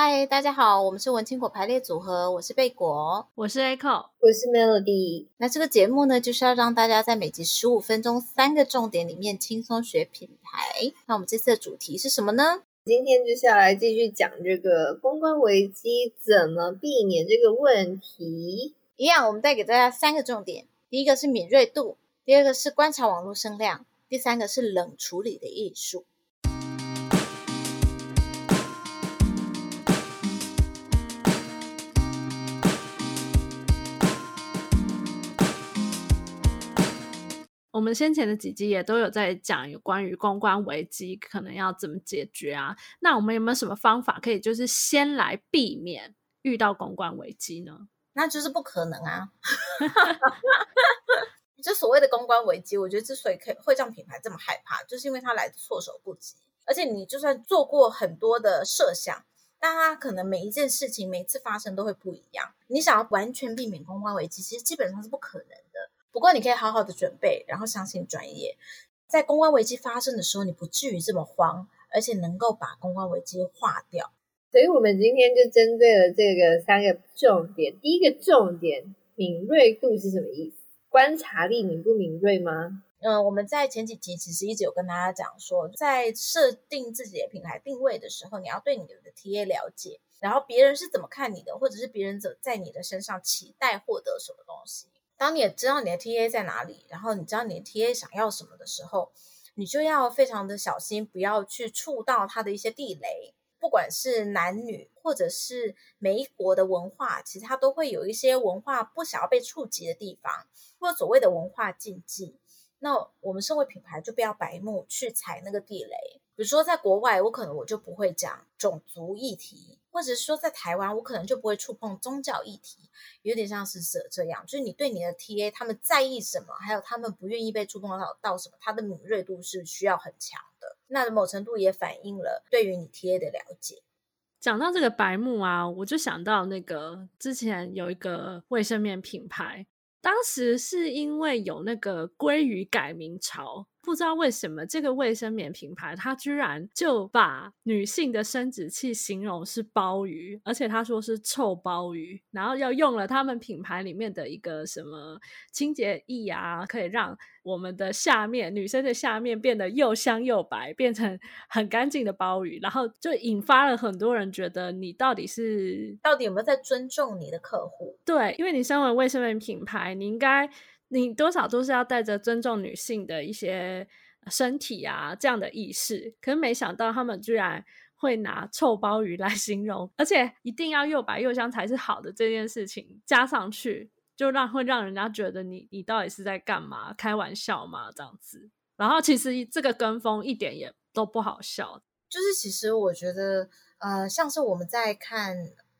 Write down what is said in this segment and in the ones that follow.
嗨，大家好，我们是文青果排列组合，我是贝果，我是 Echo，我是 Melody。那这个节目呢，就是要让大家在每集十五分钟三个重点里面轻松学品牌。那我们这次的主题是什么呢？今天就下来继续讲这个公关危机怎么避免这个问题。一样，我们带给大家三个重点：第一个是敏锐度，第二个是观察网络声量，第三个是冷处理的艺术。我们先前的几集也都有在讲有关于公关危机可能要怎么解决啊？那我们有没有什么方法可以就是先来避免遇到公关危机呢？那就是不可能啊！就所谓的公关危机，我觉得之所以可以会让品牌这么害怕，就是因为它来的措手不及。而且你就算做过很多的设想，但它可能每一件事情每一次发生都会不一样。你想要完全避免公关危机，其实基本上是不可能的。不过你可以好好的准备，然后相信专业，在公关危机发生的时候，你不至于这么慌，而且能够把公关危机化掉。所以我们今天就针对了这个三个重点。第一个重点，敏锐度是什么意思？观察力敏不敏锐吗？嗯，我们在前几集其实一直有跟大家讲说，在设定自己的品牌定位的时候，你要对你的 TA 了解，然后别人是怎么看你的，或者是别人怎在你的身上期待获得什么东西。当你也知道你的 TA 在哪里，然后你知道你的 TA 想要什么的时候，你就要非常的小心，不要去触到它的一些地雷。不管是男女，或者是每一国的文化，其实它都会有一些文化不想要被触及的地方，或者所谓的文化禁忌。那我们身为品牌，就不要白目去踩那个地雷。比如说，在国外，我可能我就不会讲种族议题。或者是说，在台湾，我可能就不会触碰宗教议题，有点像是这这样，就是你对你的 TA 他们在意什么，还有他们不愿意被触碰到到什么，他的敏锐度是需要很强的。那某程度也反映了对于你 TA 的了解。讲到这个白目啊，我就想到那个之前有一个卫生棉品牌，当时是因为有那个鲑鱼改名潮。不知道为什么这个卫生棉品牌，它居然就把女性的生殖器形容是鲍鱼，而且他说是臭鲍鱼，然后要用了他们品牌里面的一个什么清洁液啊，可以让我们的下面女生的下面变得又香又白，变成很干净的鲍鱼，然后就引发了很多人觉得你到底是到底有没有在尊重你的客户？对，因为你身为卫生棉品牌，你应该。你多少都是要带着尊重女性的一些身体啊，这样的意识，可是没想到他们居然会拿臭鲍鱼来 形容，而且一定要又白又香才是好的这件事情加上去，就让会让人家觉得你你到底是在干嘛？开玩笑吗？这样子，然后其实这个跟风一点也都不好笑，就是其实我觉得，呃，像是我们在看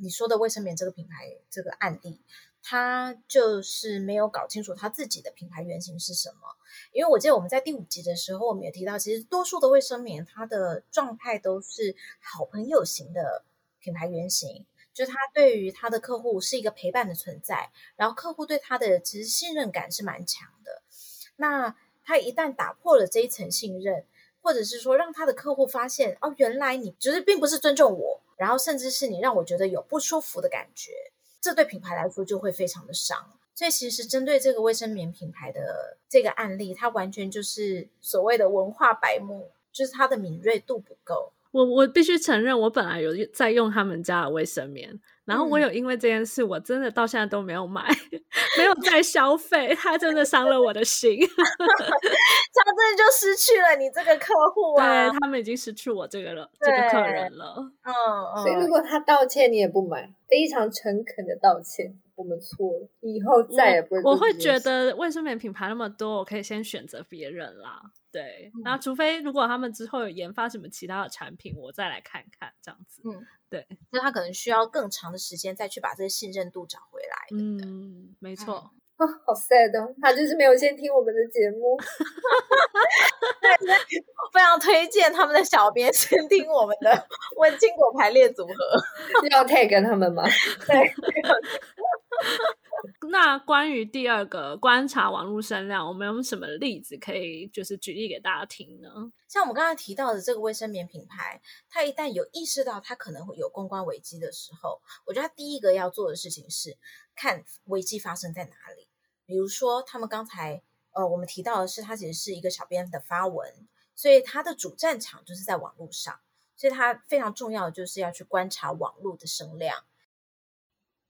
你说的卫生棉这个品牌这个案例。他就是没有搞清楚他自己的品牌原型是什么，因为我记得我们在第五集的时候，我们也提到，其实多数的卫生棉它的状态都是好朋友型的品牌原型，就是他对于他的客户是一个陪伴的存在，然后客户对他的其实信任感是蛮强的。那他一旦打破了这一层信任，或者是说让他的客户发现，哦，原来你就是并不是尊重我，然后甚至是你让我觉得有不舒服的感觉。这对品牌来说就会非常的伤，所以其实针对这个卫生棉品牌的这个案例，它完全就是所谓的文化白目，就是它的敏锐度不够。我我必须承认，我本来有在用他们家的卫生棉。然后我有因为这件事，我真的到现在都没有买，没有再消费，他真的伤了我的心，他真的就失去了你这个客户啊，对，他们已经失去我这个了，这个客人了，嗯嗯，所以如果他道歉，你也不买，非常诚恳的道歉。我们错了，以后再也不会。我会觉得卫生棉品牌那么多，我可以先选择别人啦。对，那、嗯、除非如果他们之后有研发什么其他的产品，我再来看看这样子。嗯，对，那他可能需要更长的时间再去把这个信任度找回来。嗯，没错。啊、嗯哦，好 sad 哦，他就是没有先听我们的节目。对，非常推荐他们的小编先听我们的文青果排列组合。要 tag 他们吗？对。那关于第二个观察网络声量，我们有什么例子可以就是举例给大家听呢？像我们刚才提到的这个卫生棉品牌，它一旦有意识到它可能会有公关危机的时候，我觉得它第一个要做的事情是看危机发生在哪里。比如说，他们刚才呃，我们提到的是，它其实是一个小编的发文，所以它的主战场就是在网络上，所以它非常重要的就是要去观察网络的声量。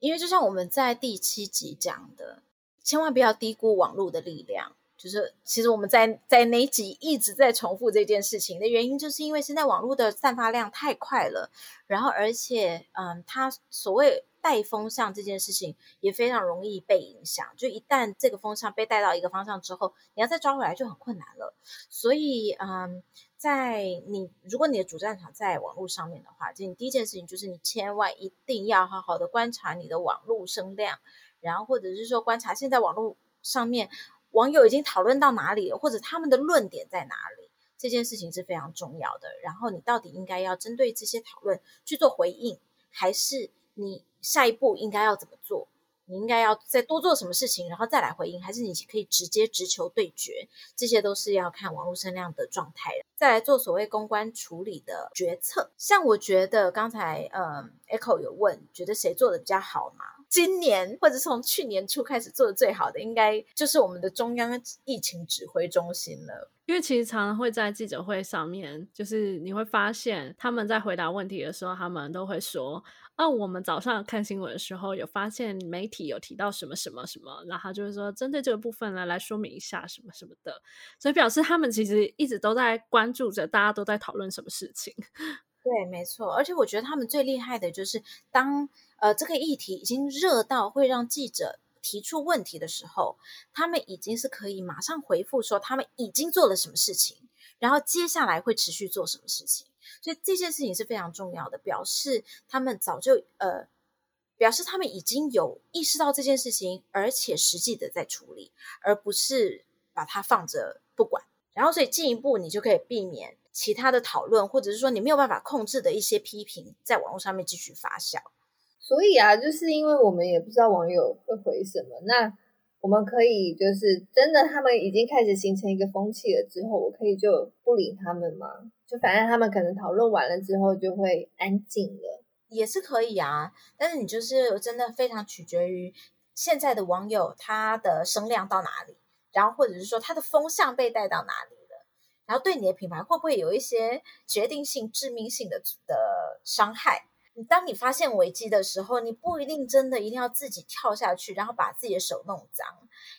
因为就像我们在第七集讲的，千万不要低估网络的力量。就是其实我们在在哪集一直在重复这件事情的原因，就是因为现在网络的散发量太快了，然后而且嗯，它所谓带风向这件事情也非常容易被影响。就一旦这个风向被带到一个方向之后，你要再抓回来就很困难了。所以嗯。在你，如果你的主战场在网络上面的话，就你第一件事情就是你千万一定要好好的观察你的网络声量，然后或者是说观察现在网络上面网友已经讨论到哪里了，或者他们的论点在哪里，这件事情是非常重要的。然后你到底应该要针对这些讨论去做回应，还是你下一步应该要怎么做？你应该要再多做什么事情，然后再来回应，还是你可以直接直球对决？这些都是要看网络声量的状态，再来做所谓公关处理的决策。像我觉得刚才嗯，Echo 有问，觉得谁做的比较好吗？今年或者从去年初开始做的最好的，应该就是我们的中央疫情指挥中心了。因为其实常常会在记者会上面，就是你会发现他们在回答问题的时候，他们都会说。那、我们早上看新闻的时候，有发现媒体有提到什么什么什么，然后就是说针对这个部分呢，来说明一下什么什么的，所以表示他们其实一直都在关注着，大家都在讨论什么事情。对，没错，而且我觉得他们最厉害的就是当呃这个议题已经热到会让记者提出问题的时候，他们已经是可以马上回复说他们已经做了什么事情，然后接下来会持续做什么事情。所以这件事情是非常重要的，表示他们早就呃，表示他们已经有意识到这件事情，而且实际的在处理，而不是把它放着不管。然后，所以进一步你就可以避免其他的讨论，或者是说你没有办法控制的一些批评，在网络上面继续发酵。所以啊，就是因为我们也不知道网友会回什么，那。我们可以就是真的，他们已经开始形成一个风气了之后，我可以就不理他们吗？就反正他们可能讨论完了之后就会安静了，也是可以啊。但是你就是真的非常取决于现在的网友他的声量到哪里，然后或者是说他的风向被带到哪里了，然后对你的品牌会不会有一些决定性、致命性的的伤害？你当你发现危机的时候，你不一定真的一定要自己跳下去，然后把自己的手弄脏，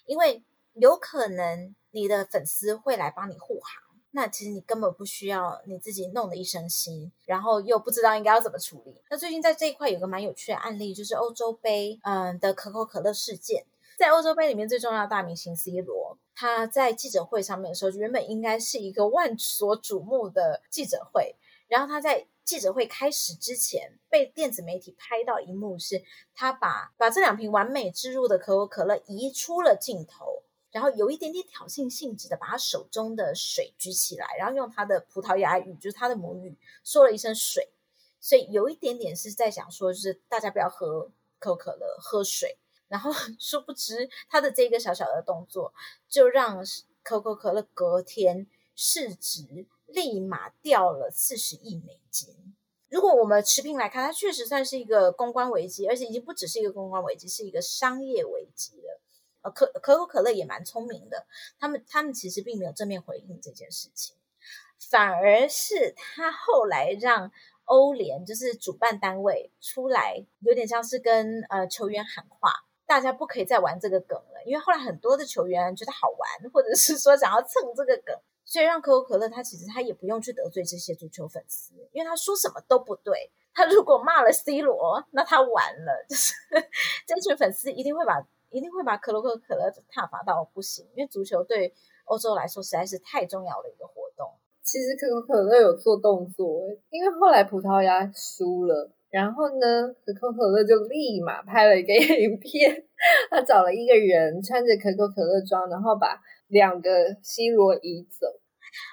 因为有可能你的粉丝会来帮你护航。那其实你根本不需要你自己弄得一身腥，然后又不知道应该要怎么处理。那最近在这一块有个蛮有趣的案例，就是欧洲杯嗯的可口可乐事件。在欧洲杯里面最重要的大明星 C 罗，他在记者会上面的时候，原本应该是一个万所瞩目的记者会，然后他在。记者会开始之前，被电子媒体拍到一幕是，他把把这两瓶完美置入的可口可乐移出了镜头，然后有一点点挑衅性质的把他手中的水举起来，然后用他的葡萄牙语，就是他的母语，说了一声水，所以有一点点是在想说，就是大家不要喝可口可乐，喝水。然后 殊不知他的这个小小的动作，就让可口可乐隔天市值。立马掉了四十亿美金。如果我们持平来看，它确实算是一个公关危机，而且已经不只是一个公关危机，是一个商业危机了。呃，可可口可乐也蛮聪明的，他们他们其实并没有正面回应这件事情，反而是他后来让欧联就是主办单位出来，有点像是跟呃球员喊话，大家不可以再玩这个梗了，因为后来很多的球员觉得好玩，或者是说想要蹭这个梗。所以让可口可乐，他其实他也不用去得罪这些足球粉丝，因为他说什么都不对。他如果骂了 C 罗，那他完了，就是 这群粉丝一定会把一定会把可口可乐挞伐到不行。因为足球对欧洲来说实在是太重要的一个活动。其实可口可乐有做动作，因为后来葡萄牙输了，然后呢，可口可乐就立马拍了一个 影片，他找了一个人穿着可口可乐装，然后把两个 C 罗移走。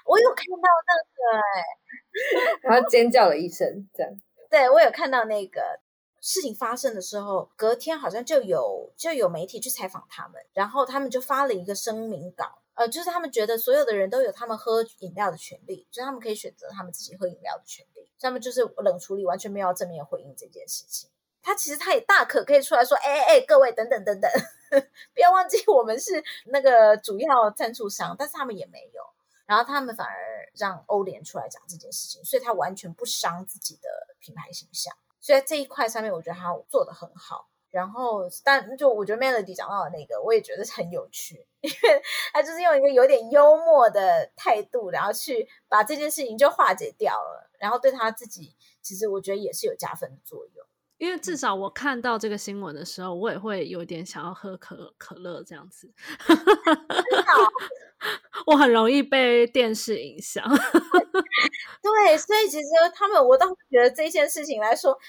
我有看到那个哎、欸，然后尖叫了一声，这样。对，我有看到那个，事情发生的时候，隔天好像就有就有媒体去采访他们，然后他们就发了一个声明稿，呃，就是他们觉得所有的人都有他们喝饮料的权利，就是他们可以选择他们自己喝饮料的权利，他们就是冷处理，完全没有正面回应这件事情。他其实他也大可可以出来说，哎哎哎，各位等等等等，不要忘记我们是那个主要赞助商，但是他们也没有，然后他们反而让欧联出来讲这件事情，所以他完全不伤自己的品牌形象。所以在这一块上面，我觉得他做的很好。然后，但就我觉得 Melody 讲到的那个，我也觉得很有趣，因为他就是用一个有点幽默的态度，然后去把这件事情就化解掉了。然后对他自己，其实我觉得也是有加分的作用。因为至少我看到这个新闻的时候，我也会有点想要喝可可乐这样子。我很容易被电视影响。对，所以其实他们，我倒是觉得这件事情来说。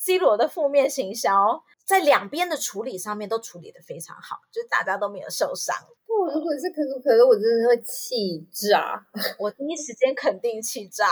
C 罗的负面行销在两边的处理上面都处理的非常好，就是大家都没有受伤。我如果是可口可乐，我真的会气炸，我第一时间肯定气炸，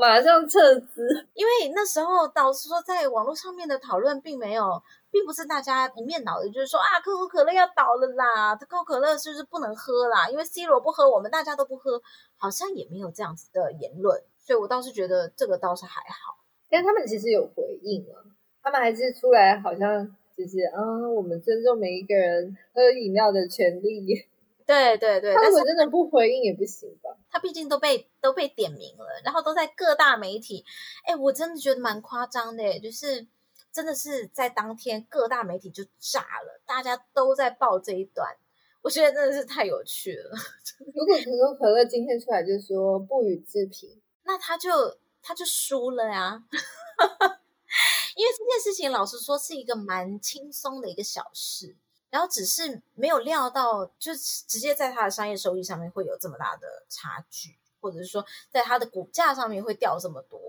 马上撤资。因为那时候导师说，在网络上面的讨论并没有，并不是大家一面倒的，就是说啊，可口可乐要倒了啦，可口可乐是不是不能喝啦？因为 C 罗不喝，我们大家都不喝，好像也没有这样子的言论，所以我倒是觉得这个倒是还好。但他们其实有回应啊，他们还是出来，好像就是啊，我们尊重每一个人喝饮料的权利。对对对，他如果真的不回应也不行吧？他毕竟都被都被点名了，然后都在各大媒体。哎，我真的觉得蛮夸张的，就是真的是在当天各大媒体就炸了，大家都在报这一段，我觉得真的是太有趣了。如果可口可乐今天出来就说不予置评，那他就。他就输了呀，因为这件事情老实说是一个蛮轻松的一个小事，然后只是没有料到，就直接在他的商业收益上面会有这么大的差距，或者是说在他的股价上面会掉这么多。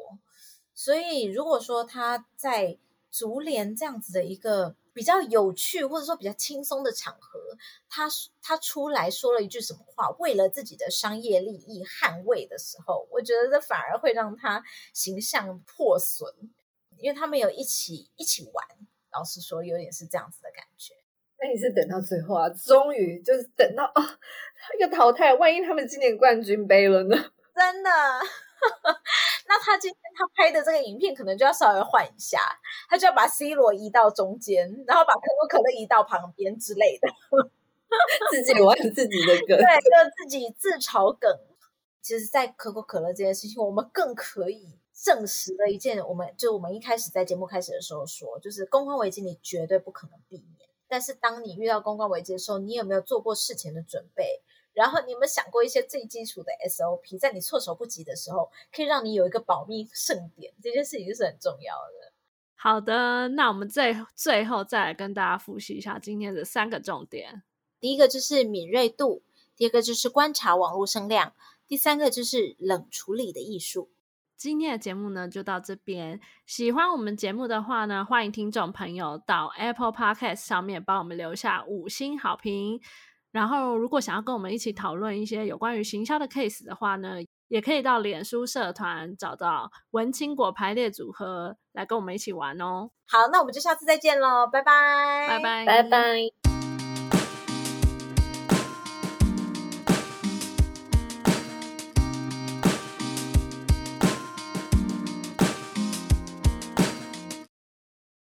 所以如果说他在足联这样子的一个。比较有趣或者说比较轻松的场合，他他出来说了一句什么话，为了自己的商业利益捍卫的时候，我觉得这反而会让他形象破损，因为他们有一起一起玩，老实说有点是这样子的感觉。那你是等到最后啊，终于就是等到啊一个淘汰，万一他们今年冠军杯了呢？真的。那他今天他拍的这个影片可能就要稍微换一下，他就要把 C 罗移到中间，然后把可口可乐移到旁边之类的，自己玩自己的梗，对，就自己自嘲梗。其实，在可口可乐这件事情，我们更可以证实了一件，我们就我们一开始在节目开始的时候说，就是公关危机你绝对不可能避免，但是当你遇到公关危机的时候，你有没有做过事前的准备？然后你有没有想过一些最基础的 SOP，在你措手不及的时候，可以让你有一个保密盛典，这件事情是很重要的。好的，那我们最最后再来跟大家复习一下今天的三个重点。第一个就是敏锐度，第二个就是观察网络声量，第三个就是冷处理的艺术。今天的节目呢就到这边，喜欢我们节目的话呢，欢迎听众朋友到 Apple Podcast 上面帮我们留下五星好评。然后，如果想要跟我们一起讨论一些有关于行销的 case 的话呢，也可以到脸书社团找到文青果排列组合来跟我们一起玩哦。好，那我们就下次再见喽，拜拜，拜拜，拜拜。